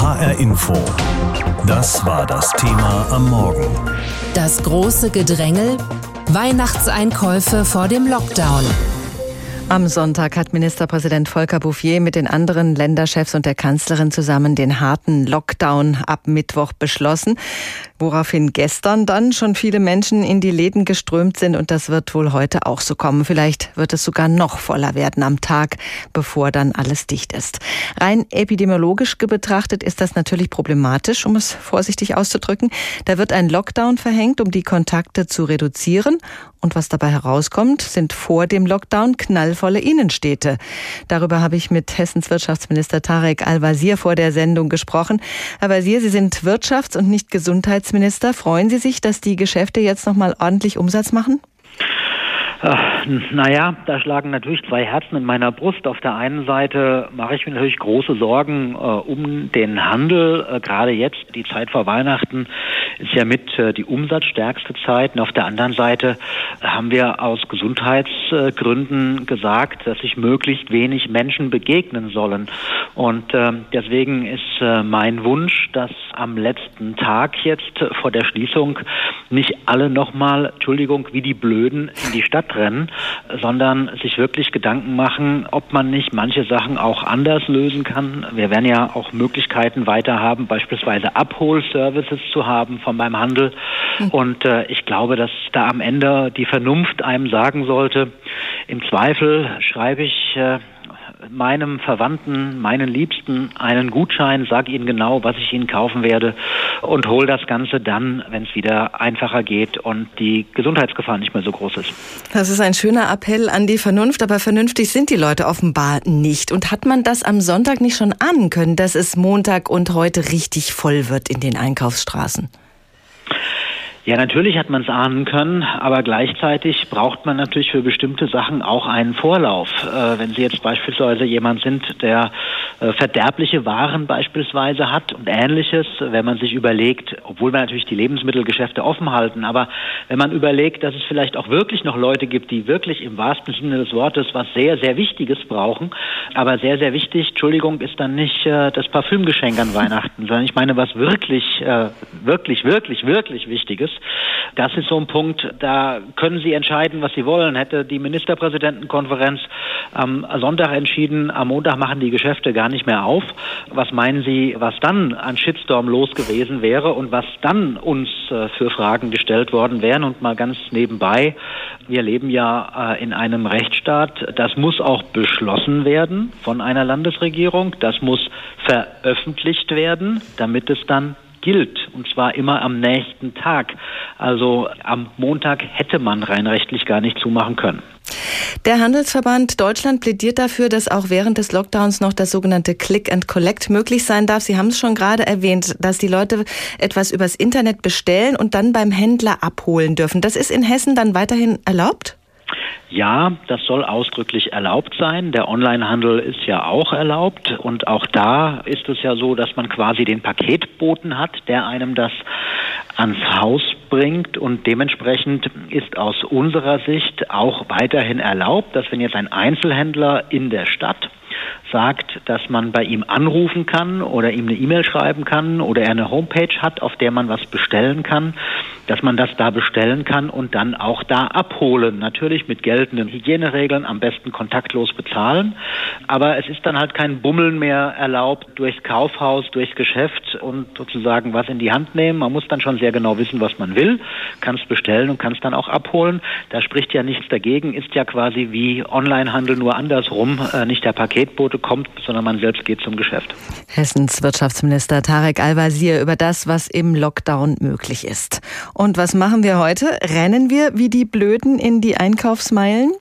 HR Info. Das war das Thema am Morgen. Das große Gedrängel. Weihnachtseinkäufe vor dem Lockdown. Am Sonntag hat Ministerpräsident Volker Bouffier mit den anderen Länderchefs und der Kanzlerin zusammen den harten Lockdown ab Mittwoch beschlossen, woraufhin gestern dann schon viele Menschen in die Läden geströmt sind und das wird wohl heute auch so kommen. Vielleicht wird es sogar noch voller werden am Tag, bevor dann alles dicht ist. Rein epidemiologisch betrachtet ist das natürlich problematisch, um es vorsichtig auszudrücken. Da wird ein Lockdown verhängt, um die Kontakte zu reduzieren und was dabei herauskommt, sind vor dem Lockdown knallvolle Innenstädte. Darüber habe ich mit Hessens Wirtschaftsminister Tarek Al-Wazir vor der Sendung gesprochen. Herr Wazir, Sie sind Wirtschafts- und nicht Gesundheitsminister. Freuen Sie sich, dass die Geschäfte jetzt noch mal ordentlich Umsatz machen? naja, da schlagen natürlich zwei Herzen in meiner Brust. Auf der einen Seite mache ich mir natürlich große Sorgen äh, um den Handel. Äh, gerade jetzt, die Zeit vor Weihnachten, ist ja mit äh, die umsatzstärkste Zeit. Und auf der anderen Seite haben wir aus Gesundheitsgründen gesagt, dass sich möglichst wenig Menschen begegnen sollen. Und äh, deswegen ist äh, mein Wunsch, dass am letzten Tag jetzt vor der Schließung nicht alle nochmal, Entschuldigung, wie die Blöden in die Stadt rennen, sondern sich wirklich Gedanken machen, ob man nicht manche Sachen auch anders lösen kann. Wir werden ja auch Möglichkeiten weiter haben, beispielsweise Abholservices zu haben von meinem Handel. Hm. Und äh, ich glaube, dass da am Ende die Vernunft einem sagen sollte, im Zweifel schreibe ich äh, meinem Verwandten, meinen Liebsten einen Gutschein, sage ihnen genau, was ich ihnen kaufen werde und hole das Ganze dann, wenn es wieder einfacher geht und die Gesundheitsgefahr nicht mehr so groß ist. Das ist ein schöner Appell an die Vernunft, aber vernünftig sind die Leute offenbar nicht. Und hat man das am Sonntag nicht schon ahnen können, dass es Montag und heute richtig voll wird in den Einkaufsstraßen? Ja, natürlich hat man es ahnen können, aber gleichzeitig braucht man natürlich für bestimmte Sachen auch einen Vorlauf. Äh, wenn Sie jetzt beispielsweise jemand sind, der äh, verderbliche Waren beispielsweise hat und ähnliches, wenn man sich überlegt, obwohl wir natürlich die Lebensmittelgeschäfte offen halten, aber wenn man überlegt, dass es vielleicht auch wirklich noch Leute gibt, die wirklich im wahrsten Sinne des Wortes was sehr, sehr Wichtiges brauchen, aber sehr, sehr wichtig, Entschuldigung, ist dann nicht äh, das Parfümgeschenk an Weihnachten, sondern ich meine, was wirklich, äh, wirklich, wirklich, wirklich Wichtiges. Das ist so ein Punkt, da können Sie entscheiden, was Sie wollen. Hätte die Ministerpräsidentenkonferenz am Sonntag entschieden, am Montag machen die Geschäfte gar nicht mehr auf. Was meinen Sie, was dann an Shitstorm los gewesen wäre und was dann uns äh, für Fragen gestellt worden wären? Und mal ganz nebenbei, wir leben ja äh, in einem Rechtsstaat. Das muss auch beschlossen werden von einer Landesregierung. Das muss veröffentlicht werden, damit es dann gilt, und zwar immer am nächsten Tag. Also am Montag hätte man rein rechtlich gar nicht zumachen können. Der Handelsverband Deutschland plädiert dafür, dass auch während des Lockdowns noch das sogenannte Click and Collect möglich sein darf. Sie haben es schon gerade erwähnt, dass die Leute etwas übers Internet bestellen und dann beim Händler abholen dürfen. Das ist in Hessen dann weiterhin erlaubt? Ja, das soll ausdrücklich erlaubt sein. Der Onlinehandel ist ja auch erlaubt und auch da ist es ja so, dass man quasi den Paketboten hat, der einem das ans Haus bringt und dementsprechend ist aus unserer Sicht auch weiterhin erlaubt, dass wenn jetzt ein Einzelhändler in der Stadt sagt, dass man bei ihm anrufen kann oder ihm eine E-Mail schreiben kann oder er eine Homepage hat, auf der man was bestellen kann, dass man das da bestellen kann und dann auch da abholen. Natürlich mit geltenden Hygieneregeln, am besten kontaktlos bezahlen. Aber es ist dann halt kein Bummeln mehr erlaubt durchs Kaufhaus, durchs Geschäft und sozusagen was in die Hand nehmen. Man muss dann schon sehr genau wissen, was man will, kann es bestellen und kann es dann auch abholen. Da spricht ja nichts dagegen, ist ja quasi wie Onlinehandel nur andersrum, äh, nicht der Paketbote kommt, sondern man selbst geht zum Geschäft. Hessens Wirtschaftsminister Tarek Al-Wazir über das, was im Lockdown möglich ist. Und was machen wir heute? Rennen wir wie die Blöden in die Einkaufsmeilen?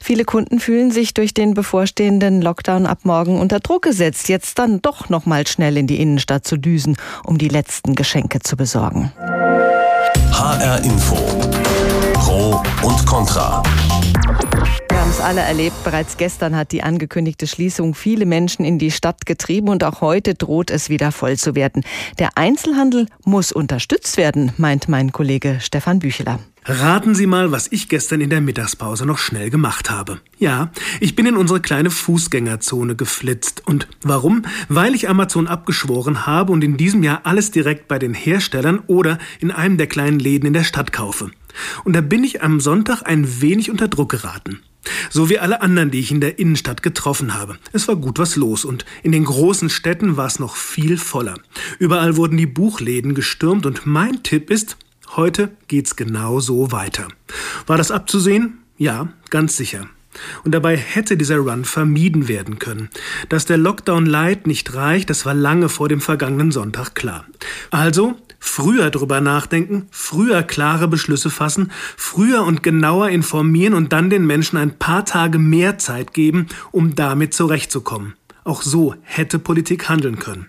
Viele Kunden fühlen sich durch den bevorstehenden Lockdown ab morgen unter Druck gesetzt, jetzt dann doch noch mal schnell in die Innenstadt zu düsen, um die letzten Geschenke zu besorgen. HR Info. Pro und Contra. Haben es alle erlebt. Bereits gestern hat die angekündigte Schließung viele Menschen in die Stadt getrieben und auch heute droht es wieder voll zu werden. Der Einzelhandel muss unterstützt werden, meint mein Kollege Stefan Bücheler. Raten Sie mal, was ich gestern in der Mittagspause noch schnell gemacht habe. Ja, ich bin in unsere kleine Fußgängerzone geflitzt. Und warum? Weil ich Amazon abgeschworen habe und in diesem Jahr alles direkt bei den Herstellern oder in einem der kleinen Läden in der Stadt kaufe. Und da bin ich am Sonntag ein wenig unter Druck geraten. So wie alle anderen, die ich in der Innenstadt getroffen habe. Es war gut was los und in den großen Städten war es noch viel voller. Überall wurden die Buchläden gestürmt und mein Tipp ist, Heute geht's genau so weiter. War das abzusehen? Ja, ganz sicher. Und dabei hätte dieser Run vermieden werden können. Dass der Lockdown Light nicht reicht, das war lange vor dem vergangenen Sonntag klar. Also früher drüber nachdenken, früher klare Beschlüsse fassen, früher und genauer informieren und dann den Menschen ein paar Tage mehr Zeit geben, um damit zurechtzukommen. Auch so hätte Politik handeln können.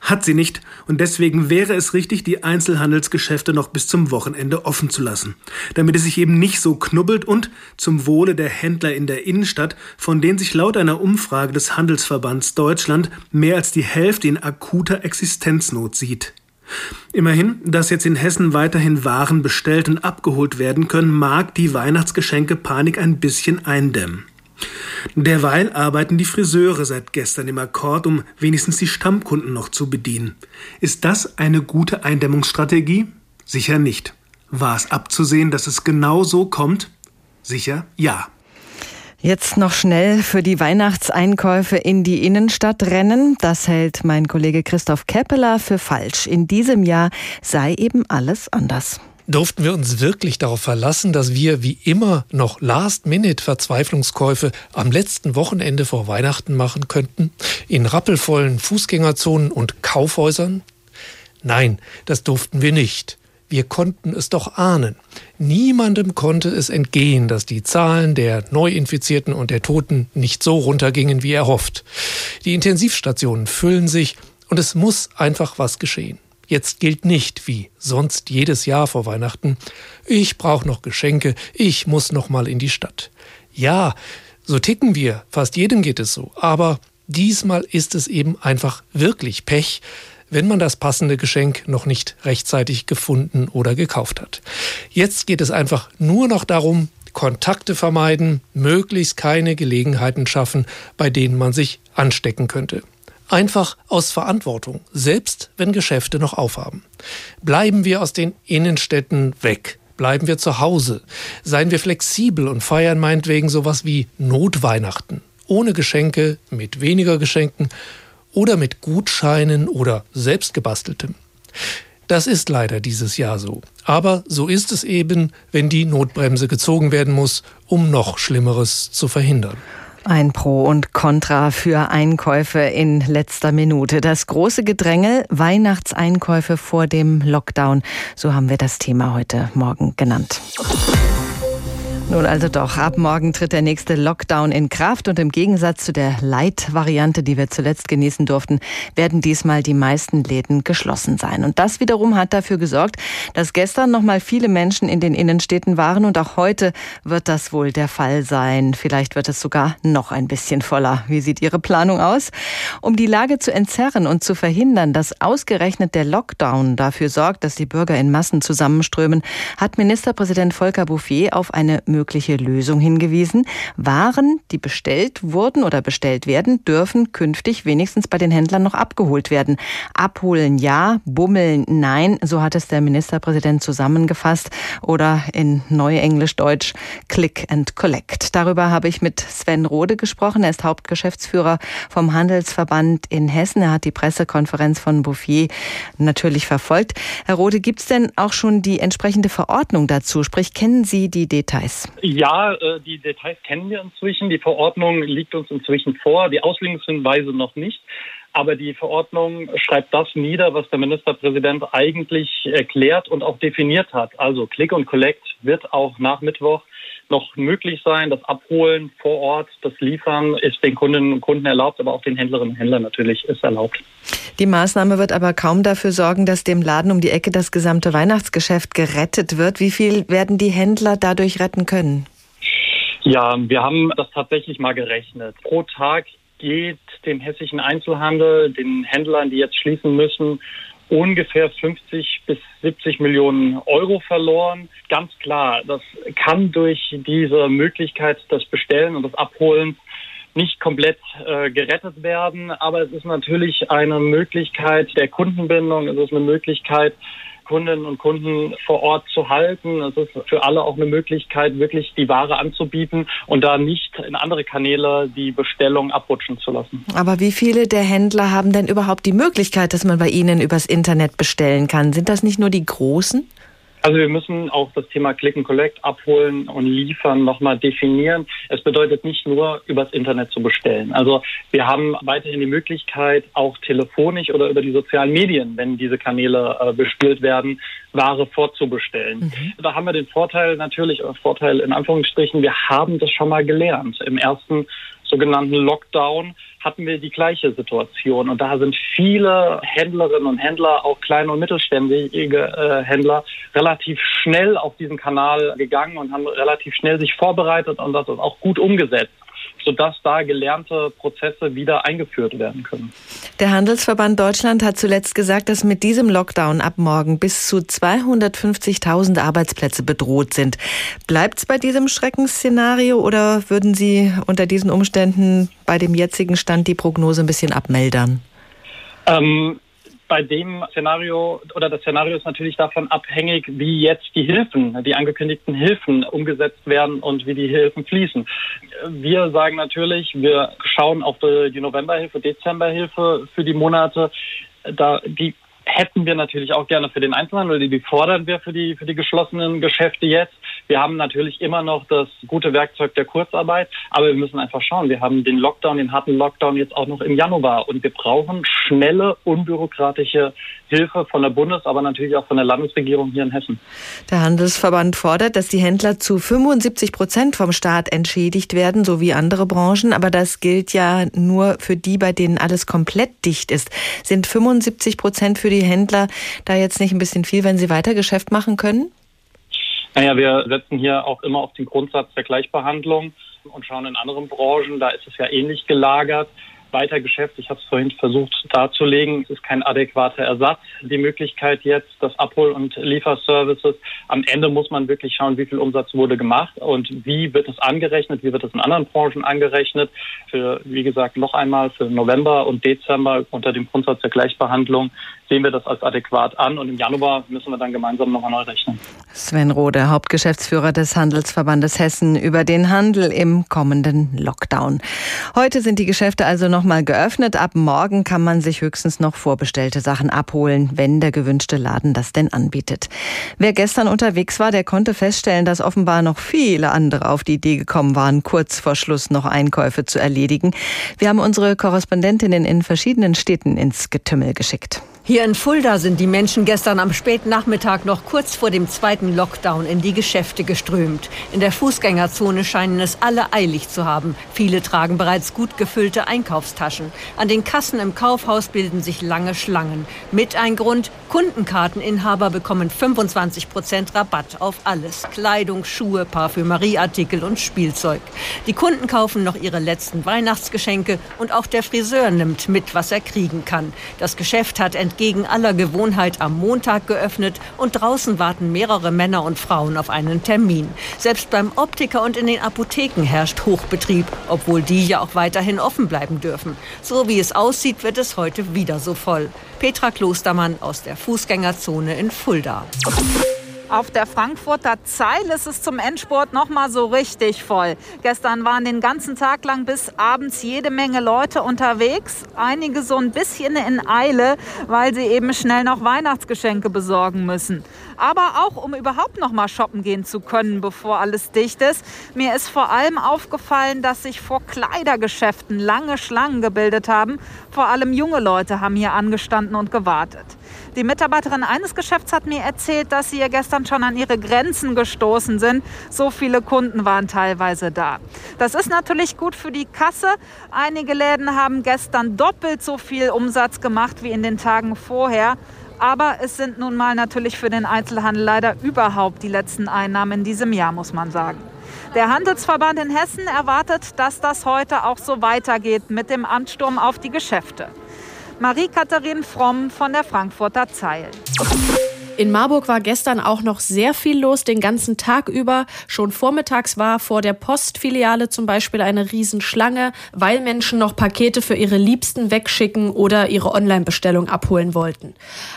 Hat sie nicht und deswegen wäre es richtig, die Einzelhandelsgeschäfte noch bis zum Wochenende offen zu lassen, damit es sich eben nicht so knubbelt und zum Wohle der Händler in der Innenstadt, von denen sich laut einer Umfrage des Handelsverbands Deutschland mehr als die Hälfte in akuter Existenznot sieht. Immerhin, dass jetzt in Hessen weiterhin Waren bestellt und abgeholt werden können, mag die Weihnachtsgeschenke Panik ein bisschen eindämmen. Derweil arbeiten die Friseure seit gestern im Akkord, um wenigstens die Stammkunden noch zu bedienen. Ist das eine gute Eindämmungsstrategie? Sicher nicht. War es abzusehen, dass es genau so kommt? Sicher ja. Jetzt noch schnell für die Weihnachtseinkäufe in die Innenstadt rennen. Das hält mein Kollege Christoph Keppeler für falsch. In diesem Jahr sei eben alles anders. Durften wir uns wirklich darauf verlassen, dass wir wie immer noch Last-Minute-Verzweiflungskäufe am letzten Wochenende vor Weihnachten machen könnten? In rappelvollen Fußgängerzonen und Kaufhäusern? Nein, das durften wir nicht. Wir konnten es doch ahnen. Niemandem konnte es entgehen, dass die Zahlen der Neuinfizierten und der Toten nicht so runtergingen wie erhofft. Die Intensivstationen füllen sich und es muss einfach was geschehen. Jetzt gilt nicht wie sonst jedes Jahr vor Weihnachten, ich brauche noch Geschenke, ich muss noch mal in die Stadt. Ja, so ticken wir, fast jedem geht es so, aber diesmal ist es eben einfach wirklich Pech, wenn man das passende Geschenk noch nicht rechtzeitig gefunden oder gekauft hat. Jetzt geht es einfach nur noch darum, Kontakte vermeiden, möglichst keine Gelegenheiten schaffen, bei denen man sich anstecken könnte. Einfach aus Verantwortung, selbst wenn Geschäfte noch aufhaben. Bleiben wir aus den Innenstädten weg. Bleiben wir zu Hause. Seien wir flexibel und feiern meinetwegen sowas wie Notweihnachten. Ohne Geschenke, mit weniger Geschenken oder mit Gutscheinen oder selbstgebasteltem. Das ist leider dieses Jahr so. Aber so ist es eben, wenn die Notbremse gezogen werden muss, um noch Schlimmeres zu verhindern. Ein Pro und Contra für Einkäufe in letzter Minute. Das große Gedrängel, Weihnachtseinkäufe vor dem Lockdown. So haben wir das Thema heute Morgen genannt. Nun also doch, ab morgen tritt der nächste Lockdown in Kraft und im Gegensatz zu der Light-Variante, die wir zuletzt genießen durften, werden diesmal die meisten Läden geschlossen sein. Und das wiederum hat dafür gesorgt, dass gestern noch mal viele Menschen in den Innenstädten waren und auch heute wird das wohl der Fall sein. Vielleicht wird es sogar noch ein bisschen voller. Wie sieht Ihre Planung aus? Um die Lage zu entzerren und zu verhindern, dass ausgerechnet der Lockdown dafür sorgt, dass die Bürger in Massen zusammenströmen, hat Ministerpräsident Volker Bouffier auf eine mögliche Lösung hingewiesen. Waren, die bestellt wurden oder bestellt werden, dürfen künftig wenigstens bei den Händlern noch abgeholt werden. Abholen ja, bummeln nein, so hat es der Ministerpräsident zusammengefasst oder in Neuenglisch-Deutsch Click and Collect. Darüber habe ich mit Sven Rode gesprochen. Er ist Hauptgeschäftsführer vom Handelsverband in Hessen. Er hat die Pressekonferenz von Bouffier natürlich verfolgt. Herr Rode, gibt es denn auch schon die entsprechende Verordnung dazu? Sprich, kennen Sie die Details? Ja, äh, die Details kennen wir inzwischen. Die Verordnung liegt uns inzwischen vor, die Auslegungshinweise noch nicht. Aber die Verordnung schreibt das nieder, was der Ministerpräsident eigentlich erklärt und auch definiert hat. Also Click und Collect wird auch nach Mittwoch noch möglich sein. Das Abholen vor Ort, das Liefern ist den Kundinnen und Kunden erlaubt, aber auch den Händlerinnen und Händlern natürlich ist erlaubt. Die Maßnahme wird aber kaum dafür sorgen, dass dem Laden um die Ecke das gesamte Weihnachtsgeschäft gerettet wird. Wie viel werden die Händler dadurch retten können? Ja, wir haben das tatsächlich mal gerechnet. Pro Tag geht dem hessischen Einzelhandel, den Händlern, die jetzt schließen müssen, ungefähr 50 bis 70 Millionen Euro verloren. Ganz klar, das kann durch diese Möglichkeit des Bestellen und des Abholens nicht komplett äh, gerettet werden, aber es ist natürlich eine Möglichkeit der Kundenbindung, es ist eine Möglichkeit, Kundinnen und Kunden vor Ort zu halten. Es ist für alle auch eine Möglichkeit, wirklich die Ware anzubieten und da nicht in andere Kanäle die Bestellung abrutschen zu lassen. Aber wie viele der Händler haben denn überhaupt die Möglichkeit, dass man bei ihnen übers Internet bestellen kann? Sind das nicht nur die Großen? Also wir müssen auch das Thema Click and Collect abholen und liefern nochmal definieren. Es bedeutet nicht nur übers Internet zu bestellen. Also wir haben weiterhin die Möglichkeit, auch telefonisch oder über die sozialen Medien, wenn diese Kanäle äh, bespielt werden, Ware vorzubestellen. Mhm. Da haben wir den Vorteil natürlich, oder Vorteil in Anführungsstrichen, wir haben das schon mal gelernt. Im ersten sogenannten Lockdown hatten wir die gleiche Situation. Und da sind viele Händlerinnen und Händler, auch kleine und mittelständige äh, Händler, relativ schnell auf diesen Kanal gegangen und haben relativ schnell sich vorbereitet und das auch gut umgesetzt sodass da gelernte Prozesse wieder eingeführt werden können. Der Handelsverband Deutschland hat zuletzt gesagt, dass mit diesem Lockdown ab morgen bis zu 250.000 Arbeitsplätze bedroht sind. Bleibt es bei diesem Schreckensszenario oder würden Sie unter diesen Umständen bei dem jetzigen Stand die Prognose ein bisschen abmeldern? Ähm, bei dem Szenario oder das Szenario ist natürlich davon abhängig, wie jetzt die Hilfen, die angekündigten Hilfen umgesetzt werden und wie die Hilfen fließen. Wir sagen natürlich, wir schauen auf die Novemberhilfe, Dezemberhilfe für die Monate. Da, die hätten wir natürlich auch gerne für den Einzelhandel, die fordern wir für die, für die geschlossenen Geschäfte jetzt. Wir haben natürlich immer noch das gute Werkzeug der Kurzarbeit, aber wir müssen einfach schauen. Wir haben den Lockdown, den harten Lockdown jetzt auch noch im Januar und wir brauchen schnelle, unbürokratische Hilfe von der Bundes-, aber natürlich auch von der Landesregierung hier in Hessen. Der Handelsverband fordert, dass die Händler zu 75 Prozent vom Staat entschädigt werden, so wie andere Branchen. Aber das gilt ja nur für die, bei denen alles komplett dicht ist. Sind 75 Prozent für die Händler da jetzt nicht ein bisschen viel, wenn sie weiter Geschäft machen können? Naja, wir setzen hier auch immer auf den Grundsatz der Gleichbehandlung und schauen in anderen Branchen, da ist es ja ähnlich gelagert. Weitergeschäft, ich habe es vorhin versucht darzulegen, es ist kein adäquater Ersatz. Die Möglichkeit jetzt, das Abhol- und Lieferservices, am Ende muss man wirklich schauen, wie viel Umsatz wurde gemacht und wie wird es angerechnet, wie wird es in anderen Branchen angerechnet. Für, wie gesagt, noch einmal für November und Dezember unter dem Grundsatz der Gleichbehandlung sehen wir das als adäquat an und im Januar müssen wir dann gemeinsam nochmal neu rechnen. Sven Rode, Hauptgeschäftsführer des Handelsverbandes Hessen, über den Handel im kommenden Lockdown. Heute sind die Geschäfte also nochmal geöffnet. Ab morgen kann man sich höchstens noch vorbestellte Sachen abholen, wenn der gewünschte Laden das denn anbietet. Wer gestern unterwegs war, der konnte feststellen, dass offenbar noch viele andere auf die Idee gekommen waren, kurz vor Schluss noch Einkäufe zu erledigen. Wir haben unsere Korrespondentinnen in verschiedenen Städten ins Getümmel geschickt. Hier in Fulda sind die Menschen gestern am späten Nachmittag noch kurz vor dem zweiten Lockdown in die Geschäfte geströmt. In der Fußgängerzone scheinen es alle eilig zu haben. Viele tragen bereits gut gefüllte Einkaufstaschen. An den Kassen im Kaufhaus bilden sich lange Schlangen. Mit ein Grund, Kundenkarteninhaber bekommen 25 Prozent Rabatt auf alles. Kleidung, Schuhe, Parfümerieartikel und Spielzeug. Die Kunden kaufen noch ihre letzten Weihnachtsgeschenke und auch der Friseur nimmt mit, was er kriegen kann. Das Geschäft hat entgegen aller Gewohnheit am Montag geöffnet und draußen warten mehrere Männer und Frauen auf einen Termin. Selbst beim Optiker und in den Apotheken herrscht Hochbetrieb, obwohl die ja auch weiterhin offen bleiben dürfen. So wie es aussieht, wird es heute wieder so voll. Petra Klostermann aus der Fußgängerzone in Fulda. Auf der Frankfurter Zeil ist es zum Endspurt noch mal so richtig voll. Gestern waren den ganzen Tag lang bis abends jede Menge Leute unterwegs. Einige so ein bisschen in Eile, weil sie eben schnell noch Weihnachtsgeschenke besorgen müssen. Aber auch um überhaupt noch mal shoppen gehen zu können, bevor alles dicht ist. Mir ist vor allem aufgefallen, dass sich vor Kleidergeschäften lange Schlangen gebildet haben. Vor allem junge Leute haben hier angestanden und gewartet. Die Mitarbeiterin eines Geschäfts hat mir erzählt, dass sie ja gestern schon an ihre Grenzen gestoßen sind. So viele Kunden waren teilweise da. Das ist natürlich gut für die Kasse. Einige Läden haben gestern doppelt so viel Umsatz gemacht wie in den Tagen vorher. Aber es sind nun mal natürlich für den Einzelhandel leider überhaupt die letzten Einnahmen in diesem Jahr, muss man sagen. Der Handelsverband in Hessen erwartet, dass das heute auch so weitergeht mit dem Ansturm auf die Geschäfte. Marie-Katharin Fromm von der Frankfurter Zeil. In Marburg war gestern auch noch sehr viel los, den ganzen Tag über. Schon vormittags war vor der Postfiliale zum Beispiel eine Riesenschlange, weil Menschen noch Pakete für ihre Liebsten wegschicken oder ihre Online-Bestellung abholen wollten.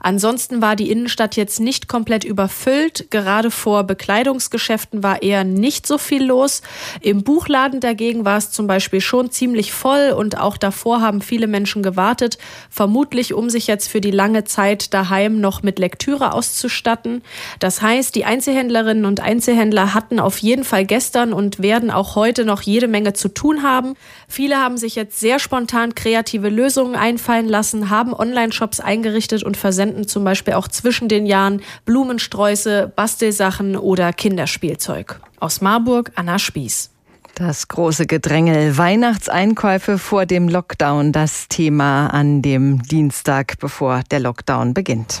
Ansonsten war die Innenstadt jetzt nicht komplett überfüllt. Gerade vor Bekleidungsgeschäften war eher nicht so viel los. Im Buchladen dagegen war es zum Beispiel schon ziemlich voll und auch davor haben viele Menschen gewartet, vermutlich um sich jetzt für die lange Zeit daheim noch mit Lektüre auszustatten. Das heißt, die Einzelhändlerinnen und Einzelhändler hatten auf jeden Fall gestern und werden auch heute noch jede Menge zu tun haben. Viele haben sich jetzt sehr spontan kreative Lösungen einfallen lassen, haben Online-Shops eingerichtet und versenden zum Beispiel auch zwischen den Jahren Blumensträuße, Bastelsachen oder Kinderspielzeug. Aus Marburg, Anna Spieß. Das große Gedrängel, Weihnachtseinkäufe vor dem Lockdown, das Thema an dem Dienstag, bevor der Lockdown beginnt.